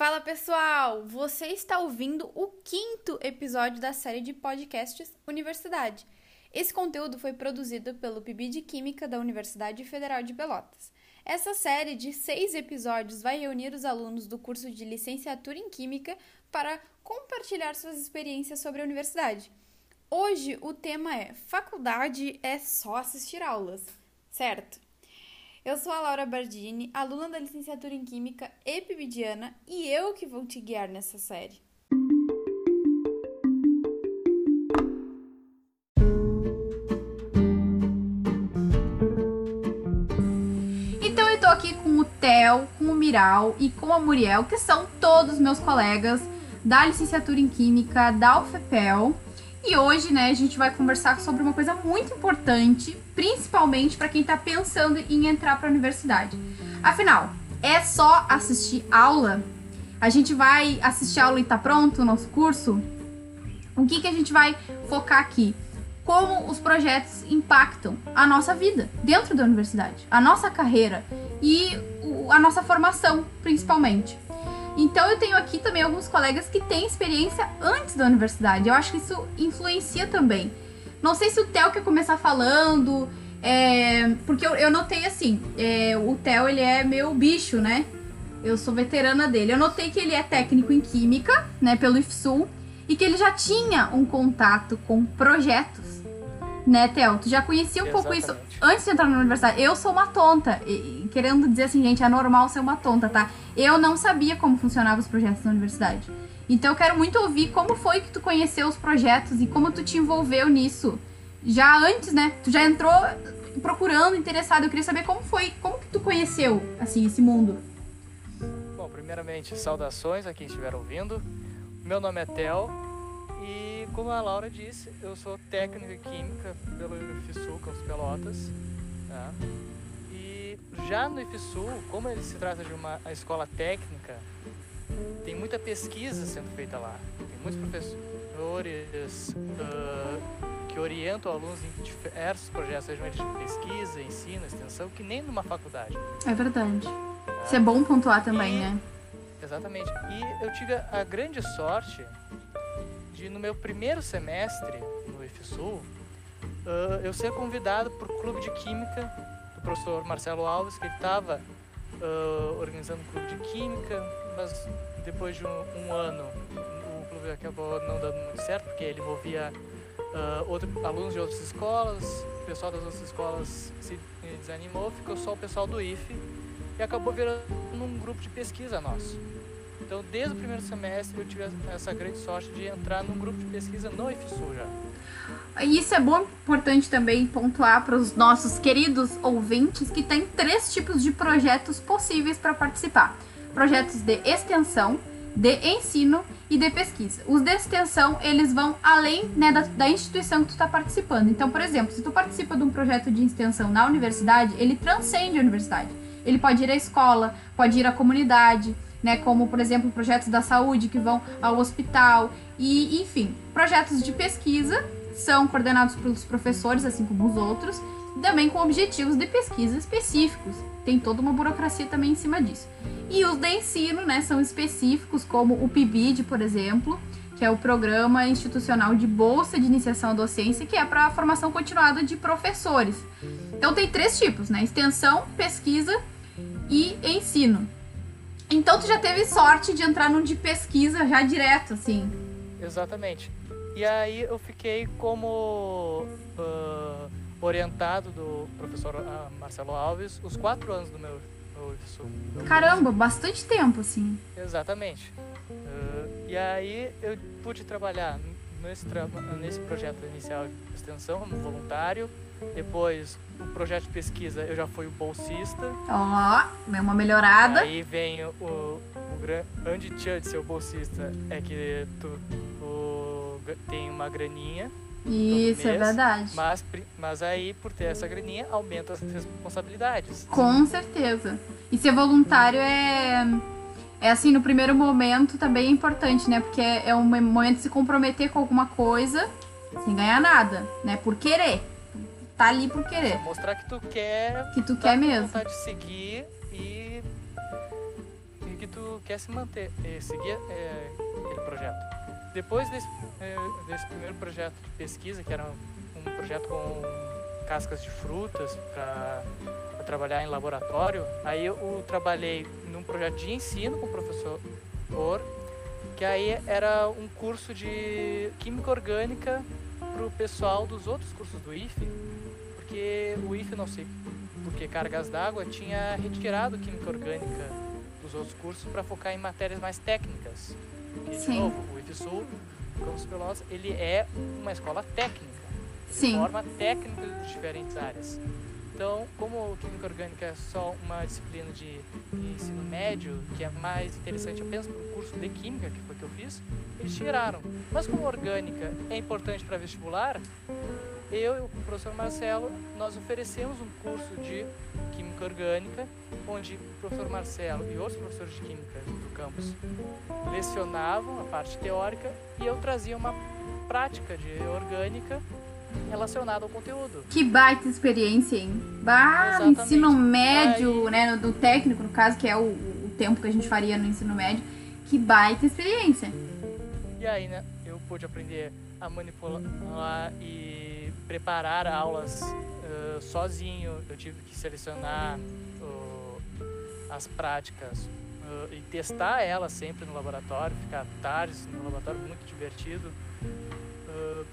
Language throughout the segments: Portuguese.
Fala pessoal! Você está ouvindo o quinto episódio da série de podcasts Universidade. Esse conteúdo foi produzido pelo PIB de Química da Universidade Federal de Pelotas. Essa série de seis episódios vai reunir os alunos do curso de licenciatura em Química para compartilhar suas experiências sobre a universidade. Hoje o tema é Faculdade é só assistir aulas, certo? Eu sou a Laura Bardini, aluna da licenciatura em Química Epibidiana, e eu que vou te guiar nessa série. Então eu tô aqui com o Theo, com o Miral e com a Muriel, que são todos meus colegas da licenciatura em Química da UFPEL. E hoje, né, a gente vai conversar sobre uma coisa muito importante, principalmente para quem está pensando em entrar para a universidade. Afinal, é só assistir aula? A gente vai assistir aula e tá pronto o nosso curso? O que que a gente vai focar aqui? Como os projetos impactam a nossa vida dentro da universidade, a nossa carreira e a nossa formação, principalmente. Então eu tenho aqui também alguns colegas que têm experiência antes da universidade. Eu acho que isso influencia também. Não sei se o Theo quer começar falando, é, porque eu, eu notei assim, é, o Theo ele é meu bicho, né? Eu sou veterana dele. Eu notei que ele é técnico em química, né, pelo IFSUL, e que ele já tinha um contato com projetos né, Theo? Tu já conhecia um Exatamente. pouco isso antes de entrar na universidade. Eu sou uma tonta. E, querendo dizer assim, gente, é normal ser uma tonta, tá? Eu não sabia como funcionavam os projetos na universidade. Então eu quero muito ouvir como foi que tu conheceu os projetos e como tu te envolveu nisso. Já antes, né? Tu já entrou procurando, interessado. Eu queria saber como foi, como que tu conheceu, assim, esse mundo. Bom, primeiramente, saudações a quem estiver ouvindo. Meu nome é Theo, e como a Laura disse, eu sou técnico em química pelo IFSU Campos Pelotas. Tá? E já no IFSU, como ele se trata de uma escola técnica, tem muita pesquisa sendo feita lá. Tem muitos professores uh, que orientam alunos em diversos projetos, sejam de pesquisa, ensino, extensão, que nem numa faculdade. É verdade. Tá? Isso é bom pontuar também, e, né? Exatamente. E eu tive a grande sorte de no meu primeiro semestre no IFSUL, uh, eu ser convidado para o clube de química do professor Marcelo Alves, que ele estava uh, organizando um clube de química, mas depois de um, um, ano o clube acabou não dando muito certo, porque ele envolvia uh, outro, alunos de outras escolas, o pessoal das outras escolas se desanimou, ficou só o pessoal do IFE e acabou virando um grupo de pesquisa nosso. Então, desde o primeiro semestre, eu tive essa grande sorte de entrar num grupo de pesquisa no IFSU já. Isso é bom, importante também pontuar para os nossos queridos ouvintes que tem três tipos de projetos possíveis para participar: projetos de extensão, de ensino e de pesquisa. Os de extensão, eles vão além né, da, da instituição que tu está participando. Então, por exemplo, se tu participa de um projeto de extensão na universidade, ele transcende a universidade. Ele pode ir à escola, pode ir à comunidade, né, como por exemplo projetos da saúde que vão ao hospital e enfim, projetos de pesquisa são coordenados pelos professores, assim como os outros, também com objetivos de pesquisa específicos. Tem toda uma burocracia também em cima disso. E os de ensino, né, são específicos, como o PIBID, por exemplo, que é o Programa Institucional de Bolsa de Iniciação à Docência, que é para a formação continuada de professores. Então tem três tipos, né? Extensão, pesquisa e ensino. Então tu já teve sorte de entrar num de pesquisa já direto, assim. Exatamente. E aí eu fiquei como uh, orientado do professor uh, Marcelo Alves os quatro anos do meu, meu Caramba, bastante tempo, assim. Exatamente. Uh, e aí eu pude trabalhar nesse, nesse projeto inicial de extensão como voluntário depois, o projeto de pesquisa, eu já fui o bolsista. Ó, oh, uma melhorada. Aí vem o, o grande tchan de ser o bolsista é que tu, o, tem uma graninha. Isso, é mês, é verdade. Mas, mas aí, por ter essa graninha, aumenta as responsabilidades. Com certeza. E ser voluntário é. É assim, no primeiro momento também é importante, né? Porque é, é um momento de se comprometer com alguma coisa sem ganhar nada, né? Por querer tá ali por querer. Mostrar que tu quer. Que tu quer mesmo. vontade de seguir e. e que tu quer se manter, eh, seguir eh, aquele projeto. Depois desse, eh, desse primeiro projeto de pesquisa, que era um, um projeto com cascas de frutas para trabalhar em laboratório, aí eu trabalhei num projeto de ensino com o professor que aí era um curso de química orgânica para o pessoal dos outros cursos do IFE, porque o IFE, não sei porque cargas d'água, tinha retirado química orgânica dos outros cursos para focar em matérias mais técnicas. E, de novo, o IFE Sul, Campos Pelotas, ele é uma escola técnica. Ele forma técnicos de diferentes áreas. Então, como Química Orgânica é só uma disciplina de, de ensino médio, que é mais interessante apenas para o curso de Química, que foi que eu fiz, eles tiraram. Mas como Orgânica é importante para vestibular, eu e o professor Marcelo, nós oferecemos um curso de Química Orgânica, onde o professor Marcelo e outros professores de Química do campus lecionavam a parte teórica e eu trazia uma prática de Orgânica relacionado ao conteúdo. Que baita experiência, hein? Bah, no ensino médio, Aí... né? No, técnico, no caso, que é o, o tempo que a gente faria no ensino médio. Que baita experiência. E aí, né? Eu pude aprender a manipular e preparar aulas uh, sozinho. Eu tive que selecionar uh, as práticas uh, e testar elas sempre no laboratório, ficar tardes no laboratório, muito divertido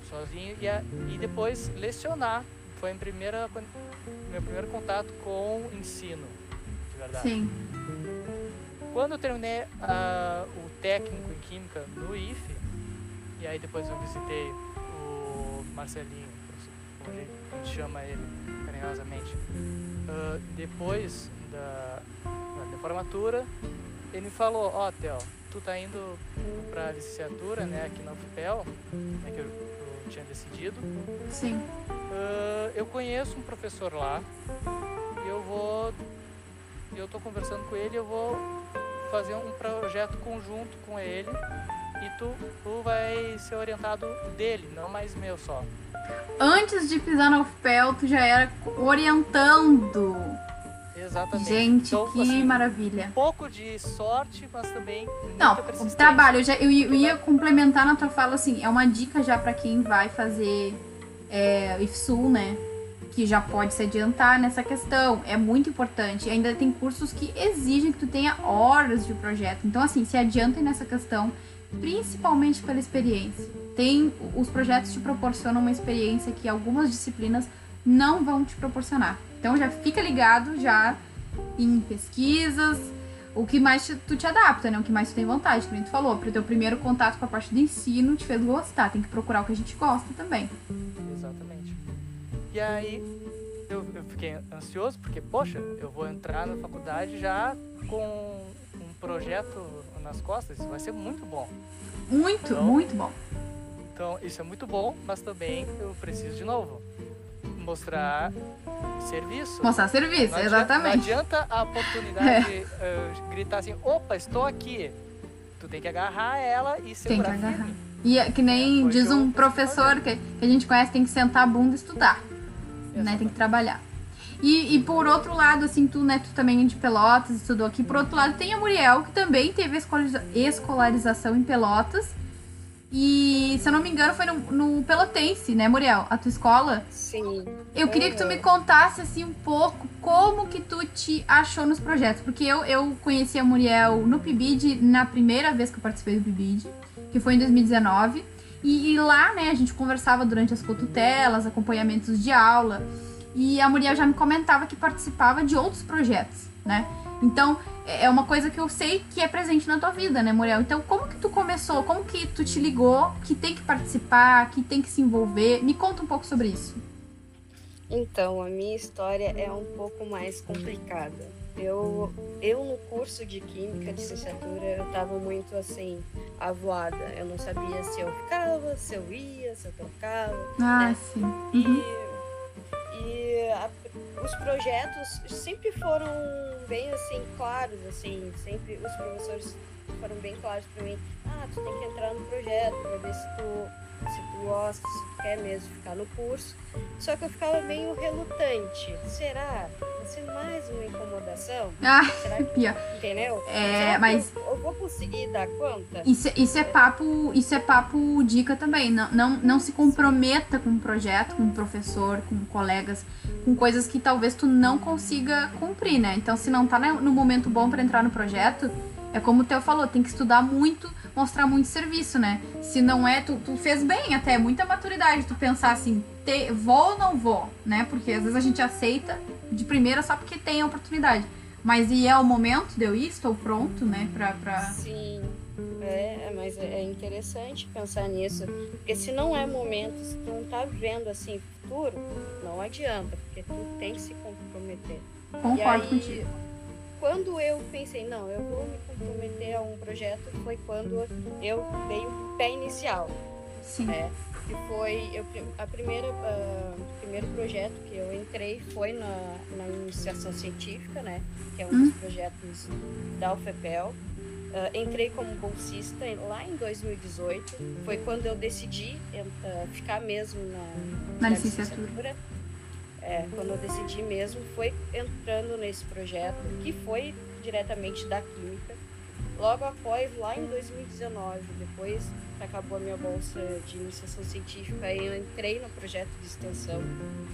sozinho e, a, e depois lecionar. Foi a primeira, meu primeiro contato com o ensino, de verdade. Sim. Quando eu terminei o técnico em Química no IFE, e aí depois eu visitei o Marcelinho, a gente chama ele carinhosamente, uh, depois da, da formatura, ele me falou, ó, oh, Theo, tu tá indo pra licenciatura, né, aqui na UFPEL, né, que eu, eu tinha decidido. Sim. Uh, eu conheço um professor lá, e eu vou, eu tô conversando com ele, eu vou fazer um projeto conjunto com ele, e tu, tu vai ser orientado dele, não mais meu só. Antes de pisar na UFPEL, tu já era orientando Exatamente. Gente, então, que assim, maravilha. Um pouco de sorte, mas também. Não, o trabalho, eu, já, eu, eu, ia complementar na tua fala assim, é uma dica já para quem vai fazer é, IFSUL, né? Que já pode se adiantar nessa questão. É muito importante. Ainda tem cursos que exigem que tu tenha horas de projeto. Então, assim, se adiantem nessa questão, principalmente pela experiência. Tem, os projetos te proporcionam uma experiência que algumas disciplinas não vão te proporcionar. Então já fica ligado já em pesquisas, o que mais te, tu te adapta, né? O que mais tu tem vontade, como tu falou, para o teu primeiro contato com a parte do ensino te fez gostar, tem que procurar o que a gente gosta também. Exatamente. E aí eu, eu fiquei ansioso porque, poxa, eu vou entrar na faculdade já com um projeto nas costas, isso vai ser muito bom. Muito, então, muito bom. Então, isso é muito bom, mas também eu preciso de novo mostrar serviço. Mostrar serviço, não exatamente. Adianta, não adianta a oportunidade é. uh, gritar assim, opa, estou aqui. Tu tem que agarrar ela e segurar Tem que agarrar. E é que nem diz um professor que, que, a gente conhece, tem que sentar a bunda e estudar. Né? Tem que trabalhar. E, e, por outro lado, assim, tu, né, tu também é de Pelotas, estudou aqui. Por outro lado, tem a Muriel, que também teve escolarização em Pelotas e, se eu não me engano, foi no, no, Pelotense, né, Muriel? A tua escola? Sim. Eu queria que tu me contasse, assim, um pouco como que tu te achou nos projetos. Porque eu, eu conheci a Muriel no PIBID na primeira vez que eu participei do PIBID, que foi em 2019. E, e lá, né, a gente conversava durante as cotutelas, acompanhamentos de aula. E a Muriel já me comentava que participava de outros projetos, né? Então, é, é uma coisa que eu sei que é presente na tua vida, né, Muriel? Então, como que tu começou? Como que tu te ligou que tem que participar, que tem que se envolver? Me conta um pouco sobre isso. Então, a minha história é um pouco mais complicada. Eu, eu no curso de Química de licenciatura, eu estava muito assim, avoada. Eu não sabia se eu ficava, se eu ia, se eu trocava. Ah, né? sim. Uhum. E, e a, os projetos sempre foram bem assim claros, assim, sempre os professores foram bem claros para mim. Ah, tu tem que entrar no projeto para ver se tu se tu gosta, se tu quer mesmo ficar no curso. Só que eu ficava meio relutante. Será? Vai ser mais uma incomodação? Ah, Será que, pior. entendeu? É, mas- Eu, eu vou conseguir dar conta? Isso, isso é papo, isso é papo dica também. Não, não, não se comprometa com um projeto, com um professor, com colegas, com coisas que talvez tu não consiga cumprir, né? Então, se não tá ne- no momento bom pra entrar no projeto, é como o Theo falou, tem que estudar muito, mostrar muito serviço, né? Se não é, tu, tu fez bem até, muita maturidade, tu pensar assim, te, vou ou não vou, né? Porque às vezes a gente aceita de primeira só porque tem a oportunidade. Mas e é o momento, deu isso, estou pronto, né? Pra, pra... Sim, é, mas é é interessante pensar nisso. Porque se não é momento, se tu não tá vendo assim futuro, não adianta, porque tu tem que se comprometer. Concordo aí, contigo. Quando eu pensei, não, eu vou me comprometer a um projeto, foi quando eu dei o pé inicial. Sim. né? Que foi eu, a primeira, o primeiro projeto que eu entrei foi na, na iniciação científica, né? Que é um dos projetos da UFPEL. Ah, entrei como bolsista lá em 2018. Foi quando eu decidi ah, ficar mesmo na, Na licenciatura. É, quando eu decidi mesmo, foi entrando nesse projeto, que foi diretamente da Química. Logo após, lá em 2019, depois que acabou a minha bolsa de iniciação científica, aí eu entrei no projeto de extensão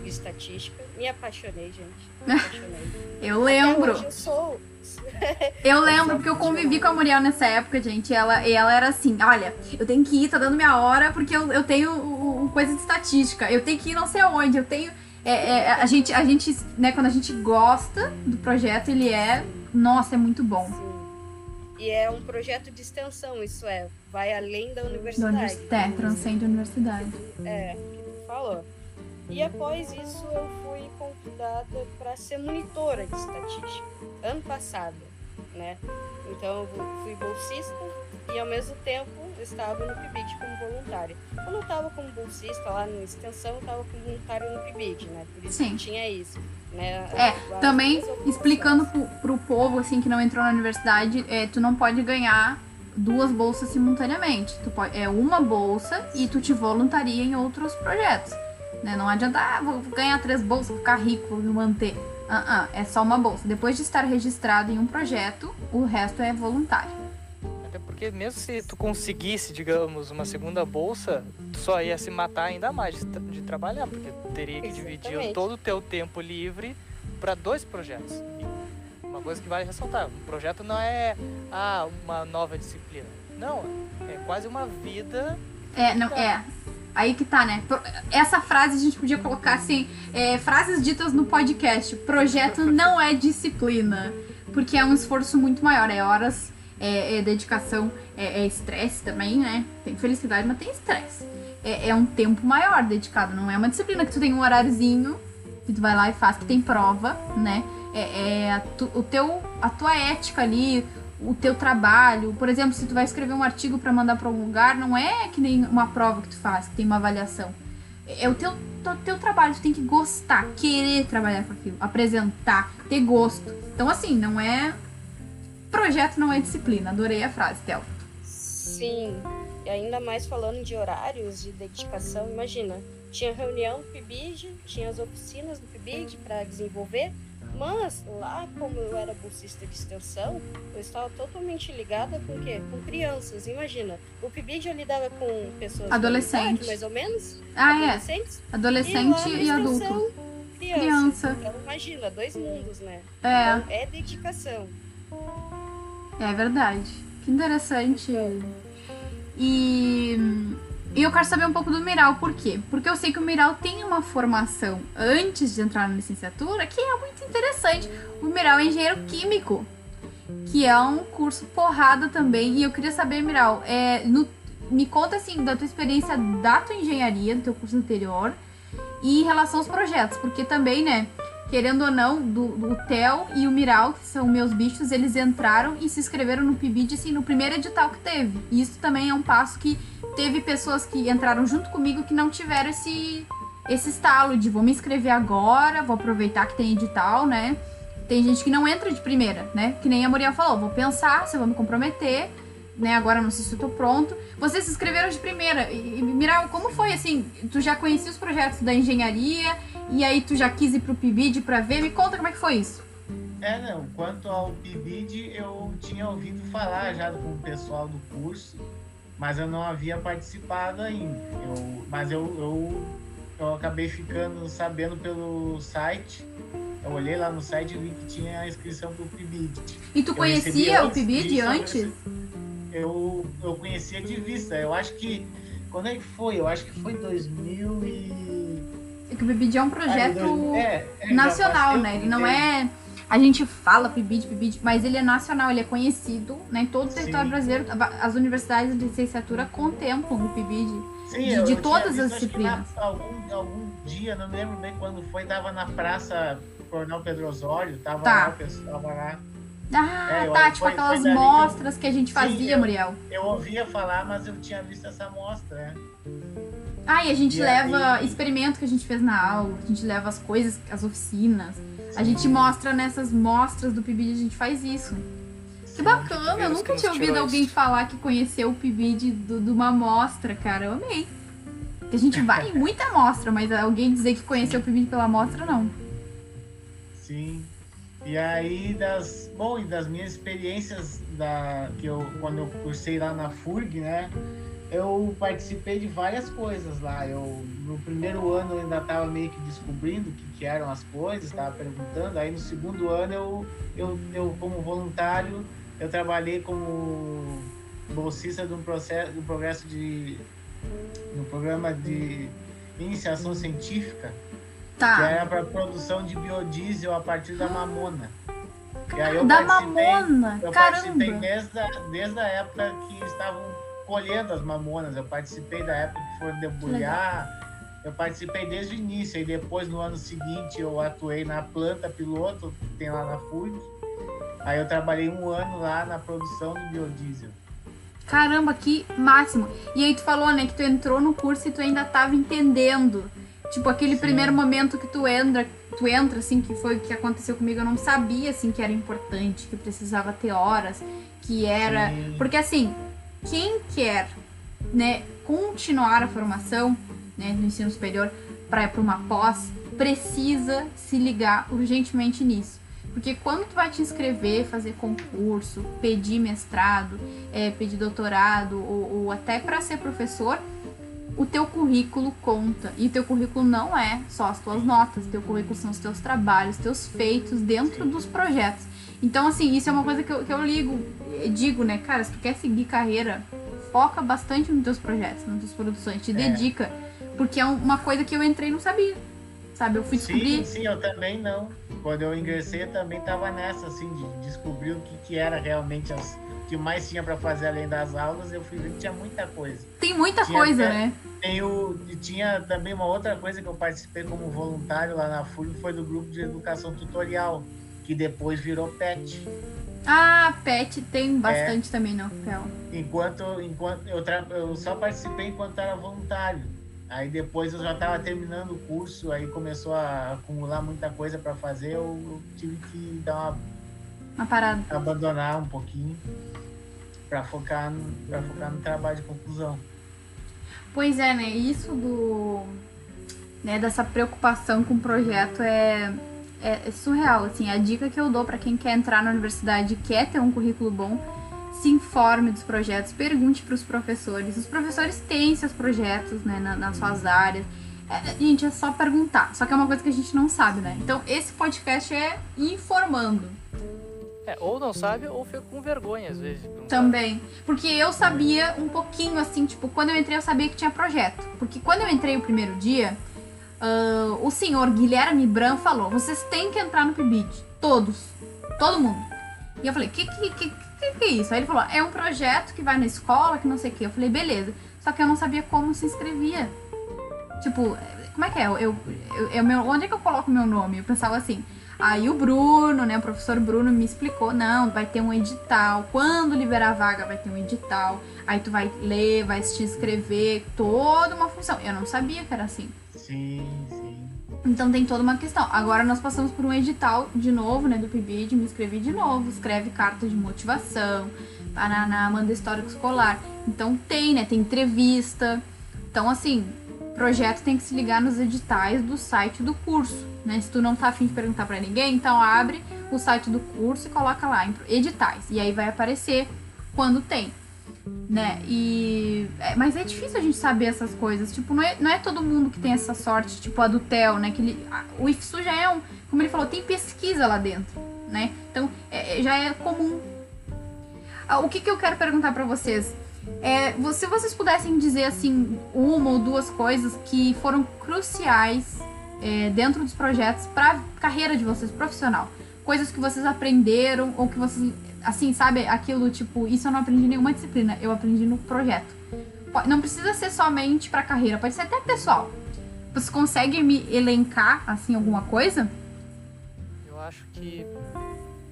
de estatística. Me apaixonei, gente. Me apaixonei. Eu lembro. eu sou. Eu lembro porque eu convivi com a Muriel nessa época, gente. E ela, e ela era assim: olha, eu tenho que ir, tá dando minha hora, porque eu, eu tenho o- o- coisa de estatística. Eu tenho que ir não sei aonde. Eu tenho. É, é, a gente, a gente, né, quando a gente gosta do projeto, ele é. Nossa, é muito bom. Sim. E é um projeto de extensão, isso é, vai além da Da universidade. universidade, é, transcende a universidade. É, falou. E após isso eu fui convidada para ser monitora de estatística, ano passado, né? Então eu fui bolsista e ao mesmo tempo estava no PIBID como voluntária. Quando eu estava como bolsista lá na extensão, eu estava como voluntária no PIBID, né? Por isso Sim. que tinha isso, né? É, Também, explicando pro, pro povo, assim, que não entrou na universidade, é, tu não pode ganhar duas bolsas simultaneamente. Tu pode, é uma bolsa e tu te voluntaria em outros projetos. Né? Não adianta, ah, vou ganhar três bolsas, vou ficar rico, vou me manter. Ah, ah, é só uma bolsa. Depois de estar registrado em um projeto, o resto é voluntário. Até porque mesmo se tu conseguisse, digamos, uma segunda bolsa, tu só ia se matar ainda mais de, tra- de trabalhar, porque tu teria que dividir Exatamente. todo o teu tempo livre para dois projetos. E uma coisa que vale ressaltar, um projeto não é ah, uma nova disciplina. Não, é quase uma vida. É, não, é. Aí que tá, né? Essa frase a gente podia colocar assim: é, frases ditas no podcast. Projeto não é disciplina. Porque é um esforço muito maior. É horas, é, é dedicação, é é estresse também, né? Tem felicidade, mas tem estresse. É, é um tempo maior dedicado. Não é uma disciplina que tu tem um horáriozinho que tu vai lá e faz, que tem prova, né? É, é tu- o teu, a tua ética ali, o teu trabalho. Por exemplo, se tu vai escrever um artigo para mandar para algum lugar, não é que nem uma prova que tu faz, que tem uma avaliação. É o teu, teu, teu trabalho, tu tem que gostar, querer trabalhar com aquilo, apresentar, ter gosto. Então, assim, não é. Projeto não é disciplina. Adorei a frase, Théo. Sim, e ainda mais falando de horários de dedicação, imagina, tinha reunião no PIBID, tinha as oficinas no PIBID para desenvolver, mas lá, como eu era bolsista de extensão, eu estava totalmente ligada com o quê? Com crianças, imagina. O PIBID eu lidava com pessoas da Adolescente. idade, mais ou menos, Ah, é. adolescentes, Adolescente e, e, adulto. criança. Criança. Então imagina, dois mundos, né? É, Então, é dedicação. É verdade. Que interessante. E, e eu quero saber um pouco do Miral, por quê? Porque eu sei que o Miral tem uma formação antes de entrar na licenciatura que é muito interessante. O Miral é engenheiro químico, que é um curso porrada também. E eu queria saber, Miral, é, no- me conta assim da tua experiência da tua engenharia, do teu curso anterior, e em relação aos projetos, porque também, né? Querendo ou não, do, o Theo e o Miral, que são meus bichos, eles entraram e se inscreveram no PIBID, assim, no primeiro edital que teve. E isso também é um passo que teve pessoas que entraram junto comigo que não tiveram esse, esse estalo de vou me inscrever agora, vou aproveitar que tem edital, né? Tem gente que não entra de primeira, né? Que nem a Muriel falou, vou pensar se eu vou me comprometer né? Agora não sei se eu tô pronto. Vocês se inscreveram de primeira. E, Miral, como foi assim? Tu já conhecia os projetos da engenharia e aí tu já quis ir pro PIBID pra ver? Me conta como é que foi isso. É, não. Quanto ao PIBID, eu tinha ouvido falar já com o pessoal do curso, mas eu não havia participado ainda. Eu, mas eu, eu, eu acabei ficando sabendo pelo site. Eu olhei lá no site e vi que tinha a inscrição pro PIBID. E tu conhecia o PIBID antes? eu, eu conhecia de vista. Eu acho que. Quando é que foi? Eu acho que foi 2000 e. É que o PIBID é um projeto é, é, nacional, né? Ele não é. A gente fala PIBID, PIBID, mas ele é nacional, ele é conhecido né, em todo o território Sim. brasileiro. As universidades de licenciatura contemplam o PIBID Sim, de, de todas as disciplinas. algum, algum dia, não lembro bem quando foi, tava na Praça Coronel Pedro Osório, tava tá. lá, o pessoal lá. Ah, é, tá, tipo foi, aquelas foi mostras que... que... a gente fazia, Sim, eu, Muriel. Eu ouvia falar, mas eu tinha visto essa mostra, né? Ah, e a gente e leva aí... experimento que a gente fez na aula, a gente leva as coisas, as oficinas. A gente mostra nessas mostras do PIBID, a gente faz isso. Que bacana, eu nunca tinha ouvido alguém falar que conheceu o PIBID de uma mostra, cara. Eu amei. Porque a gente vai em muita mostra, mas alguém dizer que conheceu o PIBID pela mostra, não. Sim. E aí das, bom, e das minhas experiências da que eu quando eu cursei lá na FURG, né? Eu participei de várias coisas lá. Eu no primeiro ano eu ainda estava meio que descobrindo o que, que eram as coisas, estava perguntando. Aí no segundo ano eu, eu, eu como voluntário eu trabalhei como bolsista de um processo, do progresso de no programa de iniciação científica Tá. Que era para produção de biodiesel a partir da mamona. Eu da mamona? Eu Caramba. participei desde a, desde a época que estavam colhendo as mamonas. Eu participei da época que foram debulhar. Eu participei desde o início. E depois, no ano seguinte, eu atuei na planta piloto, que tem lá na FURG. Aí eu trabalhei um ano lá na produção do biodiesel. Caramba, que máximo. E aí tu falou, né, que tu entrou no curso e tu ainda estava entendendo Tipo, aquele Sim. primeiro momento que tu entra, tu entra, assim, que foi o que aconteceu comigo, eu não sabia, assim, que era importante, que precisava ter horas, que era... Sim. Porque, assim, quem quer, né, continuar a formação, né, no ensino superior para ir para uma pós, precisa se ligar urgentemente nisso. Porque quando tu vai te inscrever, fazer concurso, pedir mestrado, é, pedir doutorado ou, ou até para ser professor, o teu currículo conta. E teu currículo não é só as tuas notas, teu currículo são os teus trabalhos, teus feitos dentro dos projetos. Então, assim, isso é uma coisa que eu, que eu ligo, digo, né, cara, se tu quer seguir carreira, foca bastante nos teus projetos, nas tuas produções, te é. dedica. Porque é uma coisa que eu entrei e não sabia. Sabe, eu fui descobrir. Sim, sim, eu também não. Quando eu ingressei, eu também tava nessa, assim, de descobrir o que, que era realmente as, que mais tinha para fazer além das aulas, eu fui ver que tinha muita coisa. Tem muita tinha coisa, até, né? Tem o, tinha também uma outra coisa que eu participei como voluntário lá na FURG, foi do grupo de educação tutorial, que depois virou PET. Ah, PET tem bastante é, também no FEL. Enquanto, enquanto eu, tra, eu só participei enquanto era voluntário. Aí depois eu já estava terminando o curso, aí começou a acumular muita coisa para fazer, eu, eu, tive que dar uma, uma parada. Abandonar um pouquinho para focar, no, focar no trabalho de conclusão. Pois é, né? Isso do. Né, dessa preocupação com o projeto é, é, é surreal. Assim, a dica que eu dou para quem quer entrar na universidade e quer ter um currículo bom, se informe dos projetos, pergunte para os professores. Os professores têm seus projetos né, na, nas suas áreas. É, gente, é só perguntar. Só que é uma coisa que a gente não sabe, né? Então, esse podcast é informando. É, ou não sabe, ou fica com vergonha às vezes. Também. Porque eu sabia um pouquinho, assim, tipo, quando eu entrei eu sabia que tinha projeto. Porque quando eu entrei o primeiro dia, uh, o senhor Guilherme Bran falou: vocês têm que entrar no PIBID. Todos. Todo mundo. E eu falei: que que, que, que, que é isso? Aí ele falou: é um projeto que vai na escola, que não sei o quê. Eu falei: beleza. Só que eu não sabia como se inscrevia. Tipo, como é que é? Eu, eu, eu, eu, onde é que eu coloco meu nome? Eu pensava assim. Aí o Bruno, né, o professor Bruno me explicou, não, vai ter um edital, quando liberar a vaga vai ter um edital, aí tu vai ler, vai te inscrever, toda uma função. Eu não sabia que era assim. Sim, sim. Então tem toda uma questão. Agora nós passamos por um edital de novo, né, do PIBID, me inscrevi de novo, escreve carta de motivação, na Amanda Histórico Escolar. Então tem, né? Tem entrevista. Então, assim, projeto tem que se ligar nos editais do site do curso, né? Se tu não tá afim de perguntar para ninguém, então abre o site do curso e coloca lá em editais. E aí vai aparecer quando tem né? E. É, mas é difícil a gente saber essas coisas. Tipo, não é, não é todo mundo que tem essa sorte, tipo a do Theo, né? Que ele, a, o IFSU já é um. Como ele falou, tem pesquisa lá dentro, né? Então, é, é já é comum. Ah, o que, que eu quero perguntar para vocês? É, se vocês pudessem dizer, assim, uma ou duas coisas que foram cruciais é, dentro dos projetos para carreira de vocês, profissional. Coisas que vocês aprenderam ou que vocês assim, sabe, aquilo tipo, isso eu não aprendi em nenhuma disciplina, eu aprendi no projeto. Não precisa ser somente para carreira, pode ser até pessoal. Você consegue me elencar assim alguma coisa? Eu acho que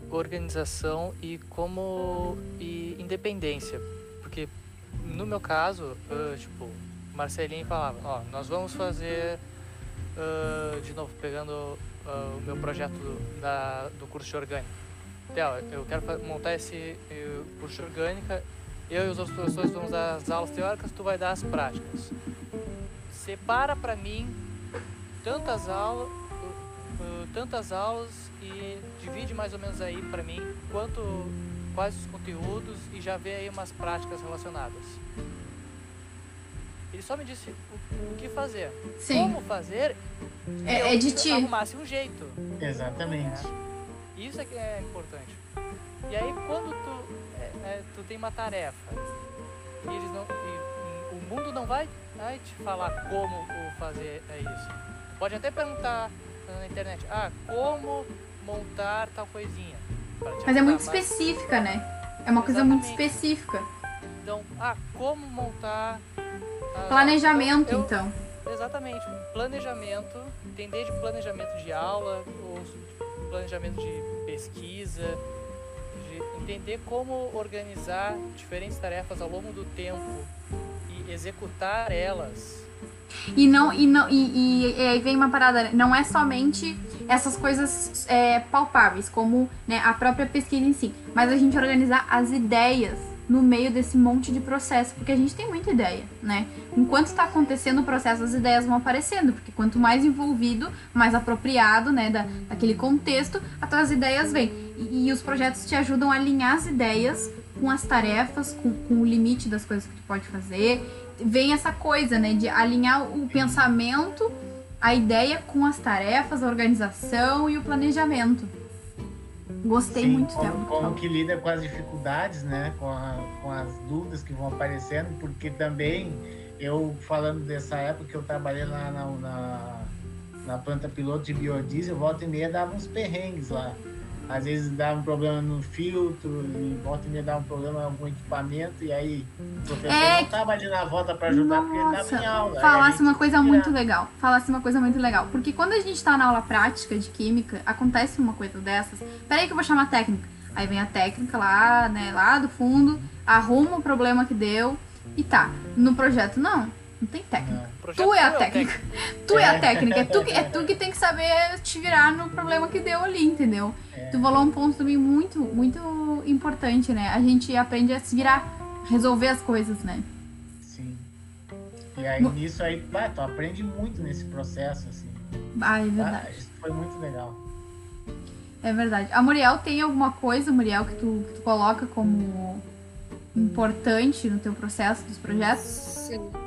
organização e como e independência, porque no meu caso, tipo, Marcelinho falava, ó, nós vamos fazer uh, de novo pegando uh, o meu projeto do, da, do curso de orgânica Theo, eu quero montar esse curso de orgânica, eu e os outros professores vamos dar as aulas teóricas, tu vai dar as práticas. Separa para mim tantas aulas, tantas aulas e divide mais ou menos aí para mim quanto quais os conteúdos e já vê aí umas práticas relacionadas. Ele só me disse o, o que fazer. Sim. Como fazer? É, é de ti. Arrumasse um jeito. Exatamente. É. Isso é que é importante. E aí quando tu, é, é, tu tem uma tarefa e eles não, e, o mundo não vai, vai te falar como fazer é isso. Pode até perguntar na internet, ah, como montar tal coisinha. Mas é muito específica, né? É uma coisa muito específica. Então, ah, como montar. Ah, planejamento, então, eu, então. Exatamente, planejamento, entender de planejamento de aula, ou planejamento de pesquisa, de entender como organizar diferentes tarefas ao longo do tempo e executar elas. E não e não e, e, aí vem uma parada, não é somente essas coisas é, palpáveis, como né, a própria pesquisa em si, mas a gente organizar as ideias no meio desse monte de processo, porque a gente tem muita ideia, né? Enquanto está acontecendo o processo, as ideias vão aparecendo, porque quanto mais envolvido, mais apropriado, né, da, daquele contexto, as ideias vêm. E, e, os projetos te ajudam a alinhar as ideias com as tarefas, com, com o limite das coisas que tu pode fazer. Vem essa coisa, né, de alinhar o pensamento, a ideia com as tarefas, a organização e o planejamento. Gostei Sim, muito como, como que lida com as dificuldades, né? Com, a, com as dúvidas que vão aparecendo, porque também eu falando dessa época que eu trabalhei lá na, na, na planta piloto de biodiesel, volta e meia dava uns perrengues lá às vezes dá um problema no filtro, e volta e meia dá um problema em algum equipamento, e aí o professor é... não estava ali na volta para ajudar Nossa, porque ele estava em aula. Falasse uma coisa muito legal. Falasse uma coisa muito legal. Porque quando a gente está na aula prática de química, acontece uma coisa dessas. Peraí que eu vou chamar a técnica. Aí vem a técnica lá, né, lá do fundo, arruma o problema que deu e tá. No projeto, não. Não tem técnica. Tu é a técnica. Tu é a técnica. É tu, é tu que tem que saber te virar no problema que deu ali, entendeu? É. Tu falou um ponto também muito, muito importante, né? A gente aprende a se virar, resolver as coisas, né? Sim. E aí no... nisso aí, bah, tu aprende muito nesse processo, assim. Ah, é verdade. isso foi muito legal. É verdade. A Muriel tem alguma coisa, Muriel, que tu, que tu coloca como importante no teu processo dos projetos? Sim.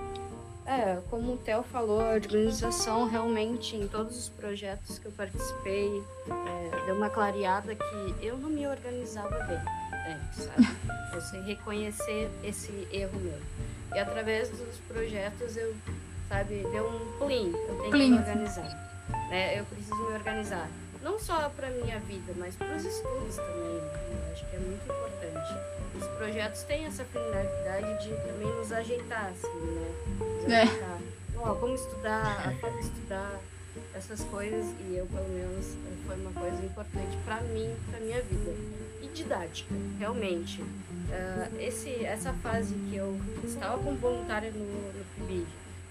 É, como o Theo falou, a organização realmente em todos os projetos que eu participei é, deu uma clareada que eu não me organizava bem, é, sabe? Eu sei reconhecer esse erro meu. E através dos projetos eu, sabe, deu um plim, eu tenho plim. que me organizar. Né? Eu preciso me organizar. Não só para minha vida, mas para os estudos também. Né? Eu acho que é muito importante. Os projetos têm essa finalidade de também nos ajeitar, assim, né? É. Ó, como estudar, como estudar essas coisas e eu pelo menos foi uma coisa importante para mim, para minha vida e didática, realmente. Uh, esse, essa fase que eu estava como voluntária no, no PIBID,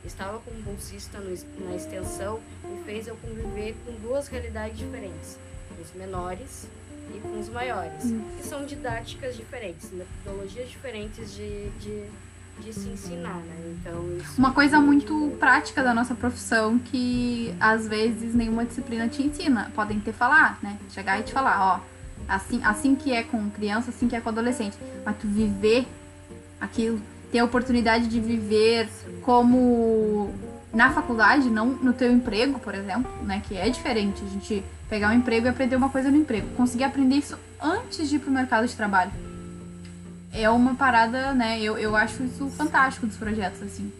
estava como bolsista no, na extensão, me fez eu conviver com duas realidades diferentes: os menores e com os maiores, que são didáticas diferentes, metodologias diferentes de, de, de se ensinar, né? Então, Uma coisa é muito prática da nossa profissão que às vezes nenhuma disciplina te ensina. Podem te falar, né? Chegar e te falar, ó, assim, assim que é com criança, assim que é com adolescente. Mas tu viver aquilo, ter a oportunidade de viver como na faculdade, não no teu emprego, por exemplo, né? Que é diferente a gente pegar um emprego e aprender uma coisa no emprego. Conseguir aprender isso antes de ir pro mercado de trabalho. É uma parada, né? Eu, eu acho isso fantástico dos projetos, assim.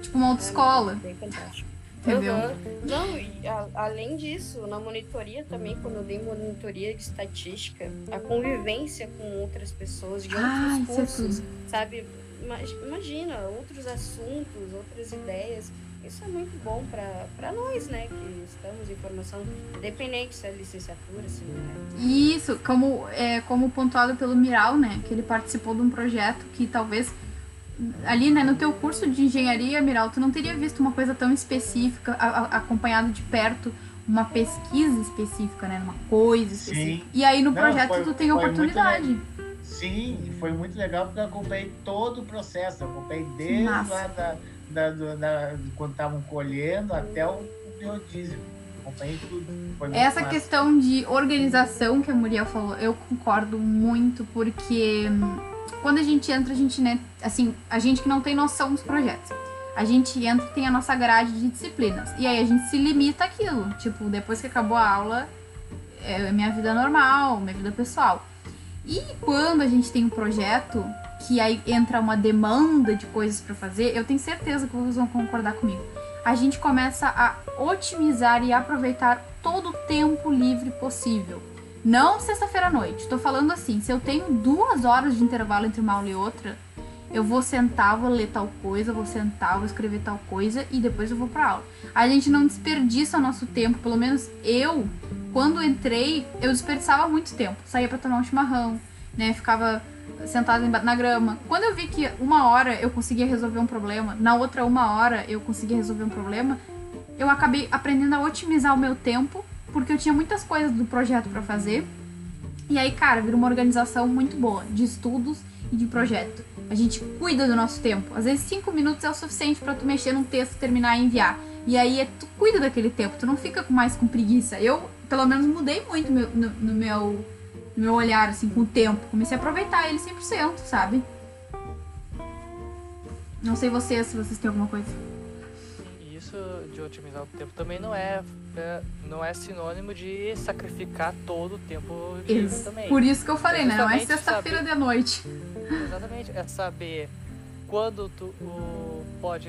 Tipo uma autoescola, bem fantástico. entendeu? Aham. Não, e a- além disso, na monitoria também, quando eu dei monitoria de estatística, a convivência com outras pessoas de outros Ah, isso é cursos, tudo. sabe? Ima- Imagina, outros assuntos, outras ideias. Isso é muito bom para nós, né, que estamos em formação, independente se é licenciatura, se não é. Isso, como, é, como pontuado pelo Miral, né? Que ele participou de um projeto que talvez ali, né, no teu curso de engenharia, Miral, tu não teria visto uma coisa tão específica, a- a- acompanhado de perto uma pesquisa específica, né? Uma coisa específica. Sim. E aí no Não, projeto foi- tu tem muito oportunidade. Sim, e foi muito legal porque eu acompanhei todo o processo. Eu acompanhei desde Massa. lá da, da, da- de quando estavam colhendo até o, biodiesel. Acompanhei tudo. Foi Essa massa. questão de organização que a Muriel falou, eu concordo muito, porque hum, quando a gente entra, a gente, né, assim, a gente que não tem noção dos projetos, a gente entra e tem a nossa grade de disciplinas. E aí a gente se limita àquilo. Tipo, depois que acabou a aula, é minha vida normal, minha vida pessoal. E quando a gente tem um projeto, que aí entra uma demanda de coisas pra fazer, eu tenho certeza que vocês vão concordar comigo a gente começa a otimizar e aproveitar todo o tempo livre possível. Não sexta-feira à noite. Tô falando assim, se eu tenho duas horas de intervalo entre uma aula e outra, eu vou sentar, vou ler tal coisa, vou sentar, vou escrever tal coisa e depois eu vou pra aula. A gente não desperdiça nosso tempo, pelo menos eu, quando entrei, eu desperdiçava muito tempo. Saía pra tomar um chimarrão, né? Ficava sentada na grama. Quando eu vi que uma hora eu conseguia resolver um problema, na outra uma hora eu conseguia resolver um problema, eu acabei aprendendo a otimizar o meu tempo, porque eu tinha muitas coisas do projeto pra fazer. E aí, cara, vira uma organização muito boa de estudos e de projeto. A gente cuida do nosso tempo. Às vezes cinco minutos é o suficiente pra tu mexer num texto, terminar e enviar. E aí é, tu cuida daquele tempo, tu não fica mais com preguiça. Eu, pelo menos, mudei muito no meu no meu olhar, assim, com o tempo. Comecei a aproveitar ele 100%, sabe? Não sei vocês, se vocês têm alguma coisa. E isso de otimizar o tempo também não é, é- não é sinônimo de sacrificar todo o tempo Isso. também. Por isso que eu falei, né? Não é sexta-feira de noite. Exatamente, é saber quando tu o- pode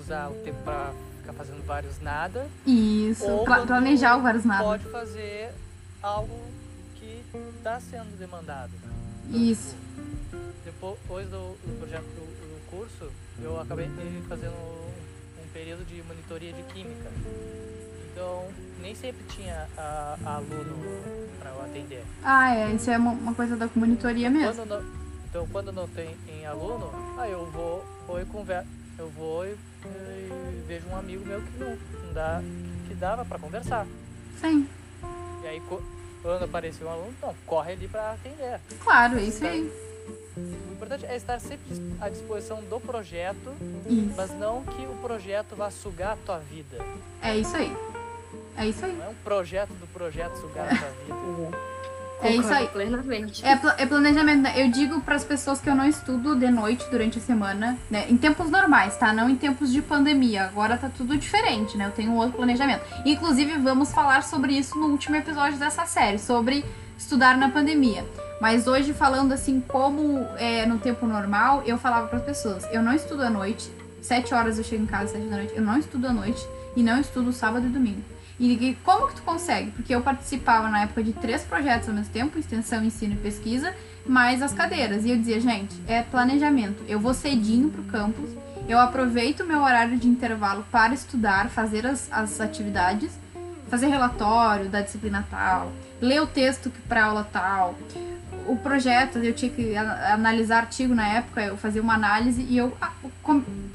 usar o tempo pra ficar fazendo vários nada, Isso. Planejar o vários nada. pode fazer algo está sendo demandado. Isso. Depois do, do projeto do, do curso, eu acabei fazendo um período de monitoria de química. Então, nem sempre tinha a, a aluno para eu atender. Ah, é. Isso é uma, uma coisa da monitoria mesmo. Quando não, então, quando não tem em aluno, aí eu vou, vou e converso. Eu vou e, e vejo um amigo meu que não, não dá, que dava para conversar. Sim. E aí, quando apareceu um aluno, não, corre ali para atender. Claro, é isso aí. O importante é estar sempre à disposição do projeto, Isso. mas não que o projeto vá sugar a tua vida. É isso aí. É isso aí. Não é um projeto do projeto sugar a tua vida. É isso aí. Plenamente. É, pla- é planejamento. né? Eu digo para as pessoas que eu não estudo de noite durante a semana, né? Em tempos normais, tá? Não em tempos de pandemia. Agora tá tudo diferente, né? Eu tenho um outro planejamento. Inclusive, vamos falar sobre isso no último episódio dessa série, sobre estudar na pandemia. Mas hoje, falando assim, como é, no tempo normal, eu falava para as pessoas: eu não estudo à noite. Sete horas eu chego em casa, sete da noite. Eu não estudo à noite e não estudo sábado e domingo. E como que tu consegue? Porque eu participava na época de três projetos ao mesmo tempo, extensão, ensino e pesquisa, mais as cadeiras. E eu dizia, gente, é planejamento. Eu vou cedinho pro campus, eu aproveito meu horário de intervalo para estudar, fazer as, as atividades, fazer relatório da disciplina tal, ler o texto para aula tal. O projeto, eu tinha que analisar artigo na época, eu fazia uma análise e eu ah,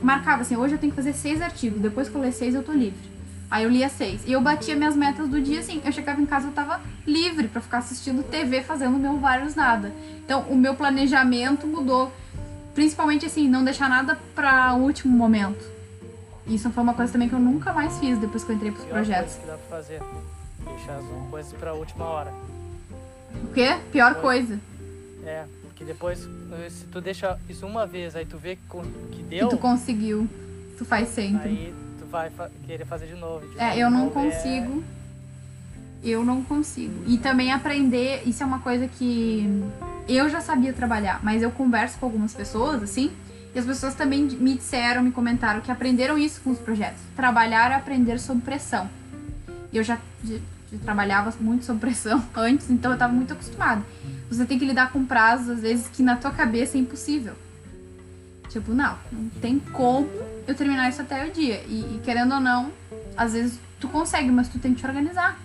marcava assim, hoje eu tenho que fazer seis artigos, depois que eu ler seis eu tô livre. Aí eu lia seis. E eu batia minhas metas do dia assim. Eu chegava em casa, eu tava livre para ficar assistindo TV, fazendo meu vários nada. Então, o meu planejamento mudou. Principalmente assim, não deixar nada para o último momento. Isso foi uma coisa também que eu nunca mais fiz depois que eu entrei pros Pior projetos. coisa que dá pra fazer. Deixar as coisas pra última hora. O quê? Pior coisa. É, porque depois, eh, se tu deixa isso uma vez, aí tu vê que, con- que E deu, tu conseguiu. Tu faz sempre. aí vai fa- querer fazer de novo. de É, eu não novo, é- consigo. Eu não consigo. E também aprender, isso é uma coisa que eu já sabia trabalhar, mas eu converso com algumas pessoas, assim, e as pessoas também me disseram, me comentaram que aprenderam isso com os projetos. Trabalhar é aprender sob pressão. Eu já, já- já trabalhava muito sob pressão antes, então eu tava muito acostumada. Você tem que lidar com prazos, às vezes, que na tua cabeça é impossível. Tipo, não, não tem como eu terminar isso até o dia. E, e querendo ou não, às vezes tu consegue, mas tu tem que te organizar.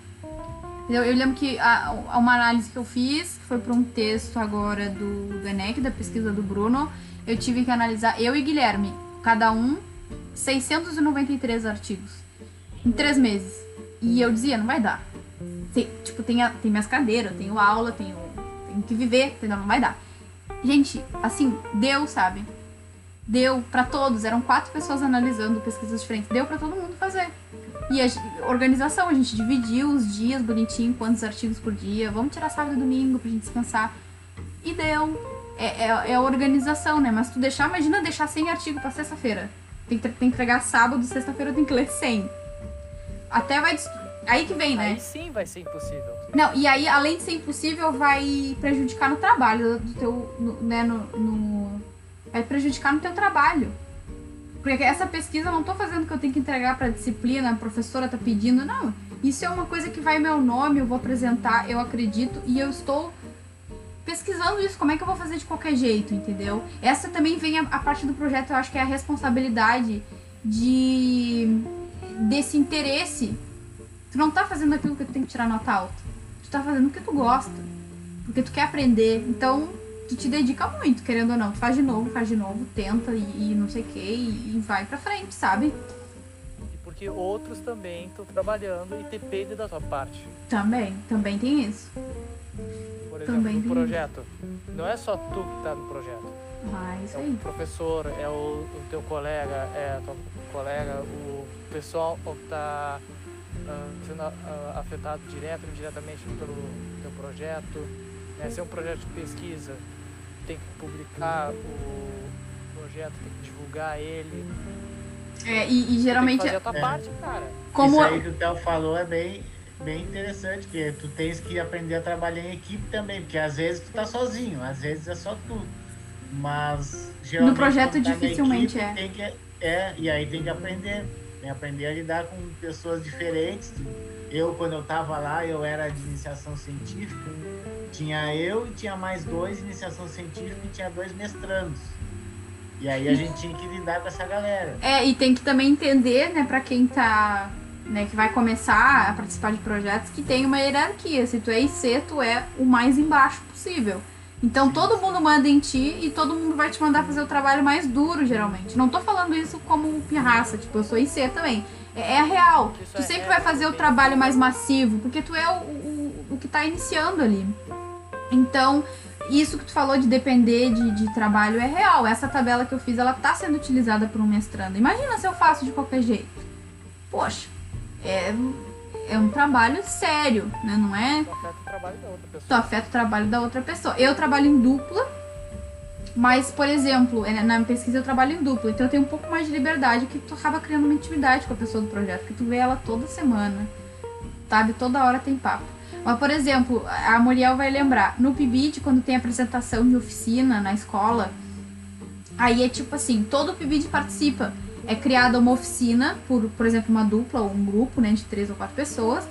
Eu, eu lembro que a, a- uma análise que eu fiz, que foi para um texto agora do, do ENEC, da pesquisa do Bruno, eu tive que analisar, eu e Guilherme, cada um, 693 artigos. Em três meses. E eu dizia, não vai dar. Tem- tipo, tem, a- tem minhas cadeiras, eu tenho aula, tenho, tenho que viver, entendeu? Não vai dar. Gente, assim, deu, sabe? Deu pra todos, eram quatro pessoas analisando pesquisas diferentes. Deu pra todo mundo fazer. E a organização, a gente dividiu os dias bonitinho, quantos artigos por dia. Vamos tirar sábado e domingo pra gente descansar. E deu. É, é, é a organização, né? Mas tu deixar, imagina deixar 100 artigos pra sexta-feira. Tem que, tem que entregar sábado, sexta-feira tem que ler 100. Até vai. Aí que vem, né? Aí sim vai ser impossível. Não, e aí, além de ser impossível, vai prejudicar no trabalho do teu. no- né, no, no- Vai prejudicar no teu trabalho. Porque essa pesquisa eu não tô fazendo que eu tenho que entregar pra disciplina, a professora tá pedindo, não. Isso é uma coisa que vai meu nome, eu vou apresentar, eu acredito, e eu estou pesquisando isso, como é que eu vou fazer de qualquer jeito, entendeu? Essa também vem a, a parte do projeto, eu acho que é a responsabilidade de desse interesse. Tu não tá fazendo aquilo que tu tem que tirar nota alta. Tu tá fazendo o que tu gosta. Porque tu quer aprender. Então, tu te dedica muito, querendo ou não. Tu faz de novo, faz de novo, tenta e, e não sei o que, e, e vai pra frente, sabe? E porque outros também estão trabalhando e depende da tua parte. Também, também tem isso. Por exemplo, Também no projeto. Não é só tu que tá no projeto. Mas É aí. o professor, é o, o teu colega, é a tua colega, o pessoal que está sendo ah, afetado direto ou indiretamente pelo teu projeto. Né? Se é um projeto de pesquisa, tem que publicar o projeto, tem que divulgar ele. É, e, e Tem geralmente. que fazer a tua É. parte, cara. Como. Isso aí que o Theo falou é bem, bem interessante, que tu tens que aprender a trabalhar em equipe também, porque às vezes tu tá sozinho, às vezes é só tu. Mas geralmente projeto, tá dificilmente equipe, é. Tem que, é, e aí tem que aprender. Tem que aprender a lidar com pessoas diferentes. Eu, quando eu tava lá, eu era de iniciação científica. Tinha eu e tinha mais dois iniciação científica e tinha dois mestrandos. E aí a gente tinha que lidar com essa galera. É, e tem que também entender, né, pra quem tá. Né, que vai começar a participar de projetos, que tem uma hierarquia. Se tu é IC, tu é o mais embaixo possível. Então todo mundo manda em ti e todo mundo vai te mandar fazer o trabalho mais duro, geralmente. Não tô falando isso como pirraça, tipo, eu sou IC também. É, é a real. Tu é sempre vai fazer o trabalho mais massivo, porque tu é o, o, o que tá iniciando ali. Então, isso que tu falou de depender de, de trabalho é real. Essa tabela que eu fiz, ela tá sendo utilizada por um mestrando. Imagina se eu faço de qualquer jeito. Poxa, é, é um trabalho sério, né? Não é Tu afeta o trabalho da outra tu pessoa. afeta o trabalho da outra pessoa. Eu trabalho em dupla, mas, por exemplo, é, na pesquisa eu trabalho em dupla, então eu tenho um pouco mais de liberdade que tu acaba criando uma intimidade com a pessoa do projeto, porque tu vê ela toda semana, sabe? Toda hora tem papo. Mas, por exemplo, a Muriel vai lembrar, no PIBID, quando tem apresentação de oficina na escola, aí é tipo assim, todo o PIBID participa. É criada uma oficina, por, por exemplo, uma dupla ou um grupo, né, de três ou quatro pessoas,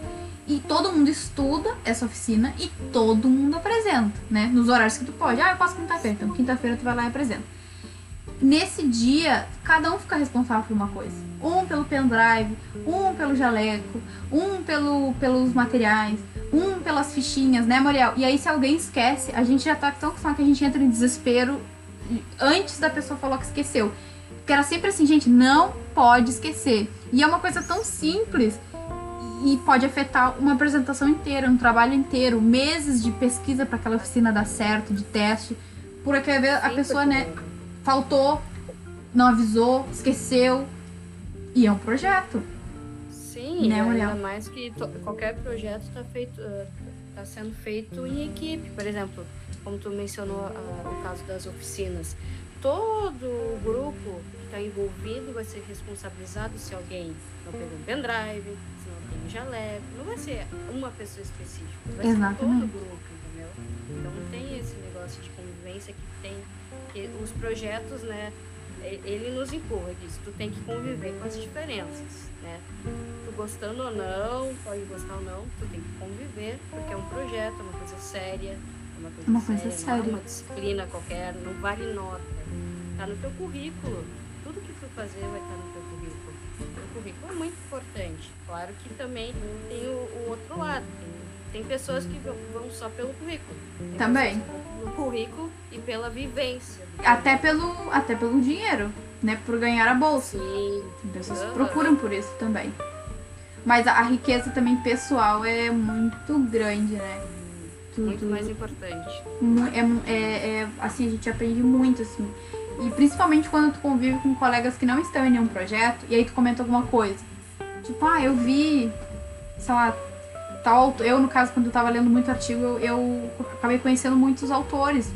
e todo mundo estuda essa oficina e todo mundo apresenta, né? Nos horários que tu pode. Ah, eu posso quinta-feira, então quinta-feira tu vai lá e apresenta. Nesse dia, cada um fica responsável por uma coisa. Um pelo pendrive, um pelo jaleco, um pelo, pelos materiais, um pelas fichinhas, né, Muriel? E aí, se alguém esquece, a gente já tá tão acostumado que a gente entra em desespero antes da pessoa falar que esqueceu. Porque era sempre assim, gente, não pode esquecer. E é uma coisa tão simples e pode afetar uma apresentação inteira, um trabalho inteiro, meses de pesquisa para aquela oficina dar certo, de teste. Porque a pessoa, né, faltou, não avisou, esqueceu. E é um projeto. Sim, né, ainda mais que qualquer projeto está feito, está sendo feito em equipe. Por exemplo, como tu mencionou uh, o caso das oficinas, todo o grupo que está envolvido vai ser responsabilizado se alguém não pegou um pendrive, se não tem um jaleco. Não vai ser uma pessoa específica, vai Exatamente. ser todo o grupo, entendeu? Então não tem esse negócio de convivência que tem que os projetos, né? Ele nos empurra, diz, tu tem que conviver com as diferenças, né? Tu gostando ou não, pode gostar ou não, tu tem que conviver, porque é um projeto, é uma coisa séria, uma coisa, uma coisa séria, séria. Não é uma disciplina qualquer, não vale nota. Tá no teu currículo. Tudo que tu fazer vai estar no teu currículo. O currículo é muito importante. Claro que também tem o, o outro lado. Tem, tem, pessoas que vão, só pelo currículo. Tem também. Pelo currículo e pela vivência. Até pelo, até pelo dinheiro, né? Por ganhar a bolsa. Sim. Pessoas uhum. procuram por isso também. Mas a, a riqueza também pessoal é muito grande, né? tudo. Muito mais importante. É, é, é, assim, a gente aprende muito, assim. E principalmente quando tu convive com colegas que não estão em nenhum projeto, e aí tu comenta alguma coisa. Tipo, ah, eu vi, sei lá, tal. Eu, no caso, quando eu tava lendo muito artigo, eu, eu acabei conhecendo muitos autores,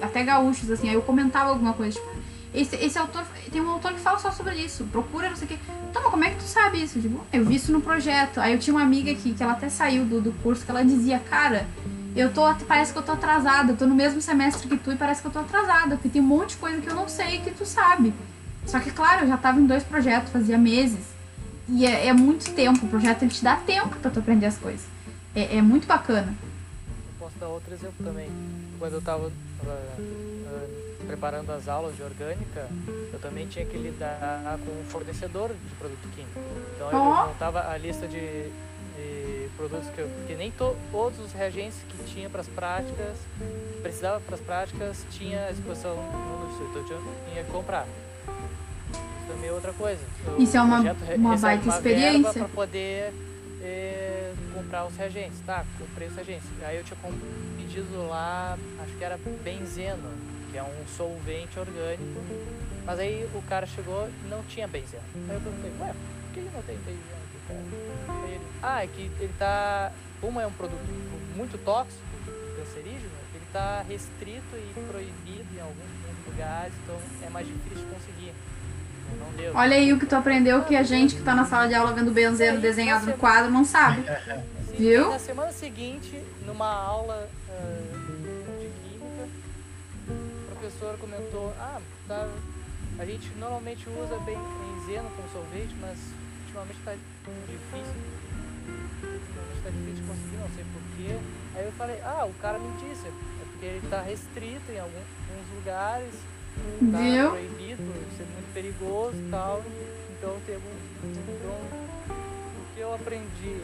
até gaúchos, assim, aí eu comentava alguma coisa, tipo, esse, esse autor, tem um autor que fala só sobre isso, procura não sei o quê. Então, mas como é que tu sabe isso? Tipo, eu vi isso no projeto. Aí eu tinha uma amiga aqui, que ela até saiu do, do curso, que ela dizia, cara, eu tô, parece que eu tô atrasada, eu tô no mesmo semestre que tu e parece que eu tô atrasada, porque tem um monte de coisa que eu não sei que tu sabe. Só que, claro, eu já tava em dois projetos, fazia meses. E é, é muito tempo, o projeto ele te dá tempo pra tu aprender as coisas. É, é muito bacana. Eu posso dar outro exemplo também. Quando eu tava uh, uh, preparando as aulas de orgânica, eu também tinha que lidar com um fornecedor de produto químico. Então eu oh. montava a lista de de produtos que eu, porque nem to, todos os reagentes que tinha para as práticas, precisava para as práticas, tinha a exposição no instituto, então eu tinha que comprar. Isso também é outra coisa. O Isso é uma, uma baita experiência. Para poder eh, comprar os reagentes, tá? Comprei os reagentes. Aí eu tinha pedido lá, acho que era benzeno, que é um solvente orgânico. Mas aí o cara chegou e não tinha benzeno. Aí eu perguntei, ué, por que não tem benzeno? Ele, ah, é que ele tá. Como é um produto muito tóxico, cancerígeno, ele tá restrito e proibido em alguns lugares, então é mais difícil de conseguir. Olha aí o que tu aprendeu que a gente que tá na sala de aula vendo benzeno desenhado no quadro não sabe. Sim, Viu? Na semana seguinte, numa aula uh, de química, o professor comentou, ah, tá, a gente normalmente usa benzeno como solvente, mas ultimamente tá difícil. Ultimamente tá difícil de conseguir, não sei porquê. Aí eu falei, ah, o cara me disse, é porque ele tá restrito em alguns, lugares, tá Viu? proibido, ser muito perigoso e tal. Então tem algum. Então, o que eu aprendi,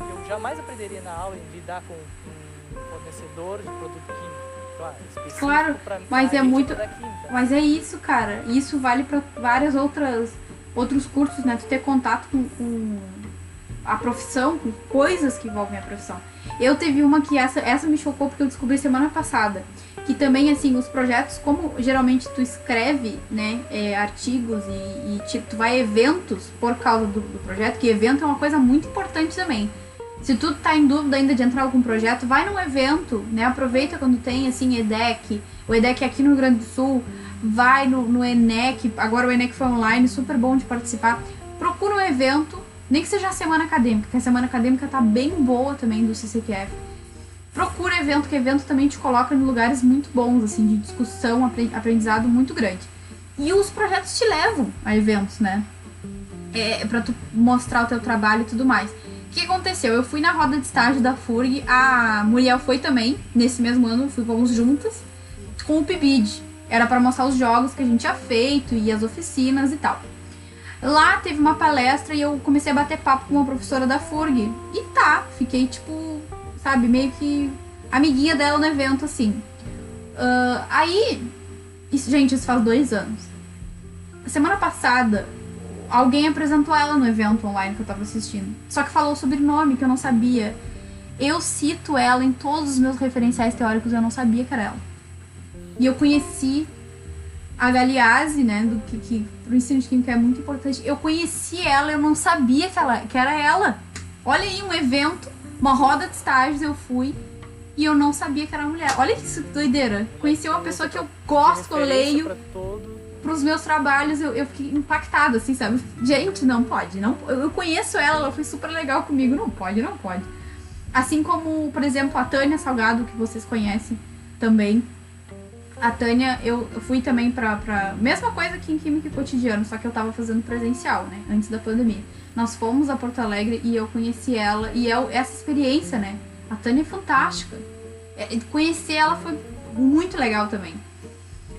eu jamais aprenderia na aula em lidar com um fornecedor de produto químico. Claro, mas é muito. Mas é isso, cara. Isso vale para várias outras outros cursos, né? Tu ter contato com, com, a profissão, com coisas que envolvem a profissão. Eu teve uma que essa, essa me chocou porque eu descobri semana passada. Que também, assim, os projetos, como geralmente tu escreve, né, é, artigos e, e tu vai a eventos por causa do, do projeto, que evento é uma coisa muito importante também. Se tu tá em dúvida ainda de entrar em algum projeto, vai num evento, né? Aproveita quando tem, assim, EDEC. O EDEC é aqui no Rio Grande do Sul vai no, no ENEC, agora o ENEC foi online, super bom de participar. Procura um evento, nem que seja a semana acadêmica, que a semana acadêmica tá bem boa também do CCQF. Procura evento, que evento também te coloca em lugares muito bons, assim, de discussão, aprendizado muito grande. E os projetos te levam a eventos, né? É, para tu mostrar o teu trabalho e tudo mais. O que aconteceu? Eu fui na roda de estágio da FURG, a Muriel foi também, nesse mesmo ano, fomos juntas, com o PIBID, era para mostrar os jogos que a gente tinha feito e as oficinas e tal. Lá teve uma palestra e eu comecei a bater papo com uma professora da FURG. E tá, fiquei tipo, sabe, meio que amiguinha dela no evento assim. Uh, aí, isso, gente, isso faz dois anos. semana passada, alguém apresentou ela no evento online que eu tava assistindo. Só que falou o sobrenome que eu não sabia. Eu cito ela em todos os meus referenciais teóricos, eu não sabia que era ela. E eu conheci a Galeazzi, né, do que, que pro ensino de química é muito importante. Eu conheci ela, eu não sabia que, ela, que era ela. Olha aí, um evento, uma roda de estágios, eu fui e eu não sabia que era mulher. Olha que doideira. Conheci uma pessoa que eu gosto, que eu leio. Pra todo... Pros meus trabalhos, eu, eu fiquei impactada, assim, sabe? Gente, não pode. não Eu conheço ela, ela foi super legal comigo. Não pode, não pode. Assim como, por exemplo, a Tânia Salgado, que vocês conhecem também. A Tânia, eu fui também pra, pra. Mesma coisa que em Química e Cotidiano, só que eu tava fazendo presencial, né? Antes da pandemia. Nós fomos a Porto Alegre e eu conheci ela. E é essa experiência, né? A Tânia é fantástica. É, conhecer ela foi muito legal também.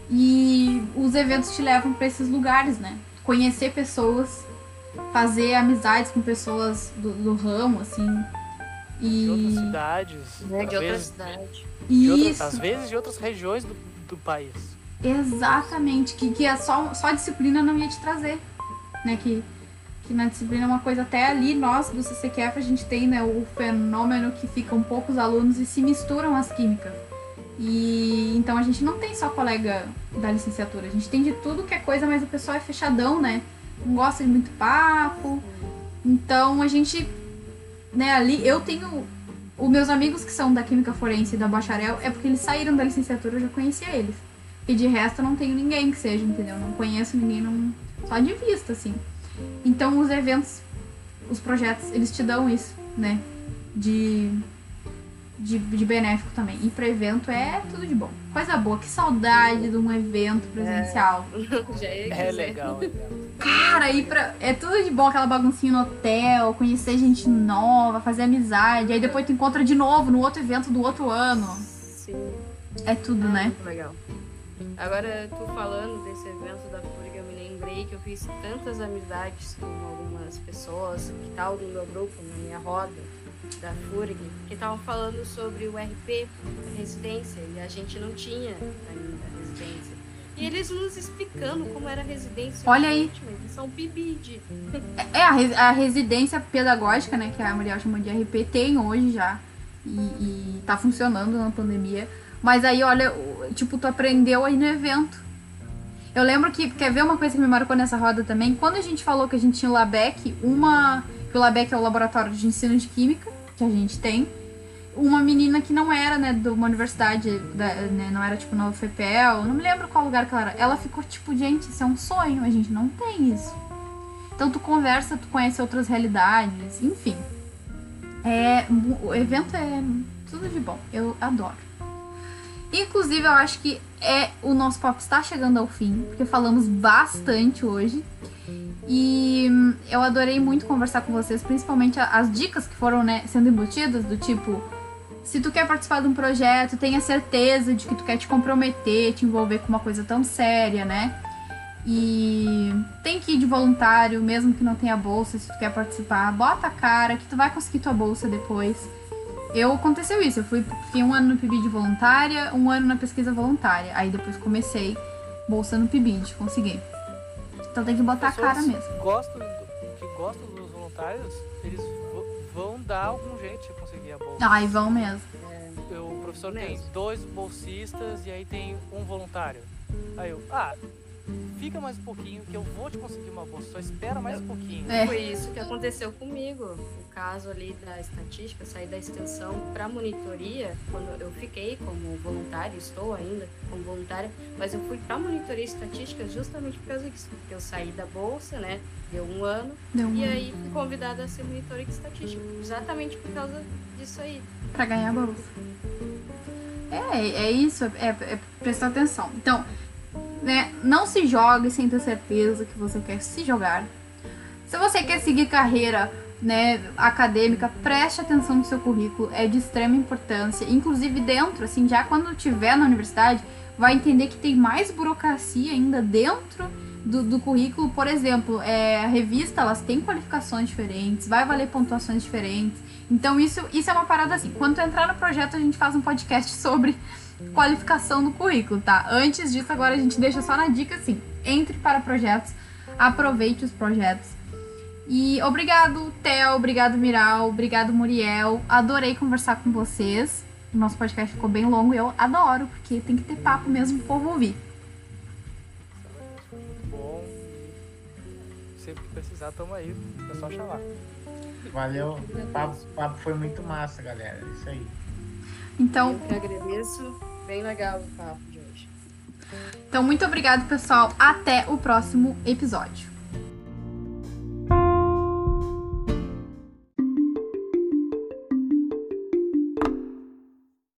E os eventos te levam para esses lugares, né? Conhecer pessoas, fazer amizades com pessoas do, do ramo, assim. E... De outras cidades. Né? De outras cidades. Isso. às vezes de outras regiões do, do país. Exatamente, que, que a só, só a disciplina não ia te trazer. Né? Que, que na disciplina é uma coisa até ali, nós do CCQF, a gente tem né, o fenômeno que ficam poucos alunos e se misturam as químicas. E então a gente não tem só colega da licenciatura, a gente tem de tudo que é coisa, mas o pessoal é fechadão, né? Não gosta de muito papo. Então a gente, né, ali, eu tenho. Os meus amigos que são da Química Forense e da Bacharel é porque eles saíram da licenciatura, eu já conhecia eles. E de resto eu não tenho ninguém que seja, entendeu? Não conheço ninguém, não... só de vista, assim. Então os eventos, os projetos, eles te dão isso, né? De de, de benéfico também. E para evento é tudo de bom. Coisa boa, que saudade de um evento presencial. É, é legal. Cara, ir pra. É tudo de bom, aquela baguncinha no hotel, conhecer gente nova, fazer amizade. Aí depois tu encontra de novo no outro evento do outro ano. Sim. É tudo, ah, né? Muito legal. Agora, tu falando desse evento da FURG, eu me lembrei que eu fiz tantas amizades com algumas pessoas que estavam no meu grupo, na minha roda da FURG, que estavam falando sobre o RP, a residência, e a gente não tinha ainda residência. E eles nos explicando como era a residência. Olha aí. São PIBID. É, a, a residência pedagógica, né, que a Muriel chamou de RP, tem hoje já. E, e tá funcionando na pandemia. Mas aí, olha, tipo, tu aprendeu aí no evento. Eu lembro que, quer ver uma coisa que me marcou nessa roda também? Quando a gente falou que a gente tinha o LABEC, uma. Que o LABEC é o Laboratório de Ensino de Química, que a gente tem. Uma menina que não era, né, de uma universidade, da, né, não era tipo na UFPEL, não me lembro qual lugar que ela era. Ela ficou tipo, gente, isso é um sonho, a gente não tem isso. Então tu conversa, tu conhece outras realidades, enfim. É, o evento é tudo de bom, eu adoro. Inclusive, eu acho que é o nosso papo está chegando ao fim, porque falamos bastante hoje. E eu adorei muito conversar com vocês, principalmente as dicas que foram né, sendo embutidas, do tipo, se tu quer participar de um projeto, tenha certeza de que tu quer te comprometer, te envolver com uma coisa tão séria, né? E tem que ir de voluntário, mesmo que não tenha bolsa, se tu quer participar, bota a cara que tu vai conseguir tua bolsa depois. Eu aconteceu isso, eu fui fiquei um ano no PIBID voluntária, um ano na pesquisa voluntária. Aí depois comecei bolsa no PIBID, consegui. Então tem que botar a cara mesmo. Gostam, que gostam dos voluntários, eles vão dar algum jeito de conseguir a bolsa. Ai, vão mesmo. É, o professor mesmo. tem dois bolsistas e aí tem um voluntário. Aí eu, ah, fica mais um pouquinho que eu vou te conseguir uma bolsa, só espera mais um pouquinho. É. Foi isso que aconteceu comigo. O caso ali da estatística, sair da extensão para monitoria, quando eu fiquei como voluntária, estou ainda como voluntária, mas eu fui para monitoria estatística justamente por causa disso, porque eu saí da bolsa, né? Deu um ano, Deu um e ano. aí fui convidada a ser monitora de estatística, exatamente por causa disso aí. Para ganhar a bolsa. É, é isso, é, é prestar atenção. Então, né, não se jogue sem ter certeza que você quer se jogar. Se você quer seguir carreira né, acadêmica, preste atenção no seu currículo, é de extrema importância. Inclusive dentro, assim, já quando tiver na universidade, vai entender que tem mais burocracia ainda dentro do, do currículo. Por exemplo, é, a revista, elas têm qualificações diferentes, vai valer pontuações diferentes. Então isso, isso é uma parada assim. Quando entrar no projeto, a gente faz um podcast sobre qualificação no currículo, tá? Antes disso, agora a gente deixa só na dica assim: entre para projetos, aproveite os projetos. E obrigado, Theo, obrigado, Miral, obrigado, Muriel. Adorei conversar com vocês. O nosso podcast ficou bem longo e eu adoro, porque tem que ter papo mesmo pro povo ouvir. Muito bom. Sempre que precisar, tamo aí. É só chamar. Valeu. O papo, papo foi muito massa, galera. É Isso aí. Então, Eu que agradeço. Bem legal o papo de hoje. então muito obrigado, pessoal. Até o próximo episódio.